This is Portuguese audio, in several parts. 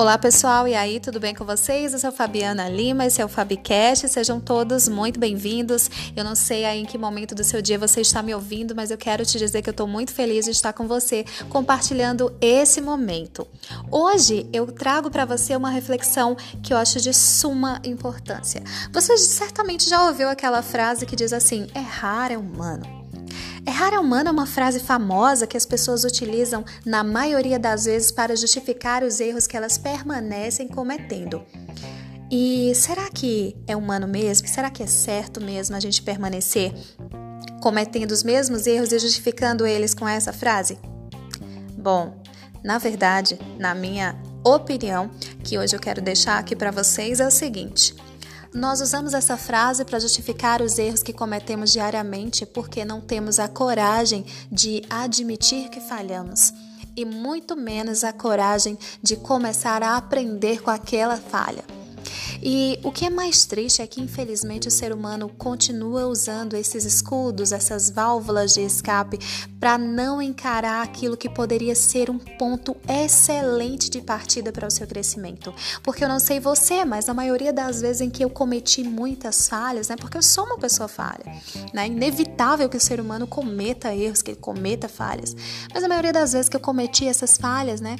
Olá pessoal, e aí, tudo bem com vocês? Eu sou Fabiana Lima, esse é o Fabcast, sejam todos muito bem-vindos. Eu não sei aí em que momento do seu dia você está me ouvindo, mas eu quero te dizer que eu estou muito feliz de estar com você compartilhando esse momento. Hoje eu trago para você uma reflexão que eu acho de suma importância. Você certamente já ouviu aquela frase que diz assim: errar é humano. Errar é humano é uma frase famosa que as pessoas utilizam na maioria das vezes para justificar os erros que elas permanecem cometendo. E será que é humano mesmo? Será que é certo mesmo a gente permanecer cometendo os mesmos erros e justificando eles com essa frase? Bom, na verdade, na minha opinião, que hoje eu quero deixar aqui para vocês é o seguinte: nós usamos essa frase para justificar os erros que cometemos diariamente porque não temos a coragem de admitir que falhamos e muito menos a coragem de começar a aprender com aquela falha. E o que é mais triste é que, infelizmente, o ser humano continua usando esses escudos, essas válvulas de escape, para não encarar aquilo que poderia ser um ponto excelente de partida para o seu crescimento. Porque eu não sei você, mas a maioria das vezes em que eu cometi muitas falhas, né? Porque eu sou uma pessoa falha, né? Inevitável que o ser humano cometa erros, que ele cometa falhas. Mas a maioria das vezes que eu cometi essas falhas, né?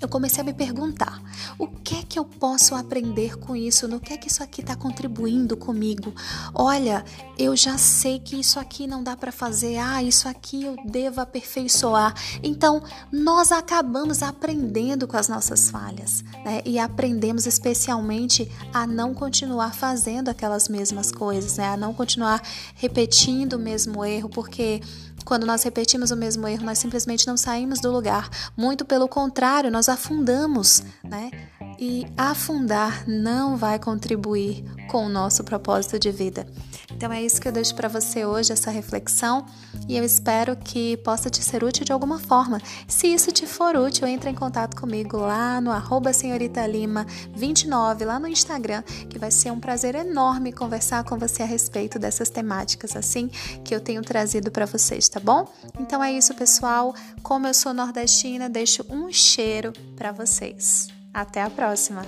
Eu comecei a me perguntar: o que é que eu posso aprender com isso? No que é que isso aqui está contribuindo comigo? Olha, eu já sei que isso aqui não dá para fazer, ah, isso aqui eu devo aperfeiçoar. Então, nós acabamos aprendendo com as nossas falhas, né? E aprendemos especialmente a não continuar fazendo aquelas mesmas coisas, né? A não continuar repetindo o mesmo erro, porque quando nós repetimos o mesmo erro, nós simplesmente não saímos do lugar. Muito pelo contrário, nós afundamos, né? E afundar não vai contribuir com o nosso propósito de vida. Então é isso que eu deixo para você hoje, essa reflexão, e eu espero que possa te ser útil de alguma forma. Se isso te for útil, entre em contato comigo lá no arroba senhorita Lima 29, lá no Instagram, que vai ser um prazer enorme conversar com você a respeito dessas temáticas assim que eu tenho trazido para vocês, tá bom? Então é isso, pessoal. Como eu sou nordestina, deixo um cheiro para vocês. Até a próxima!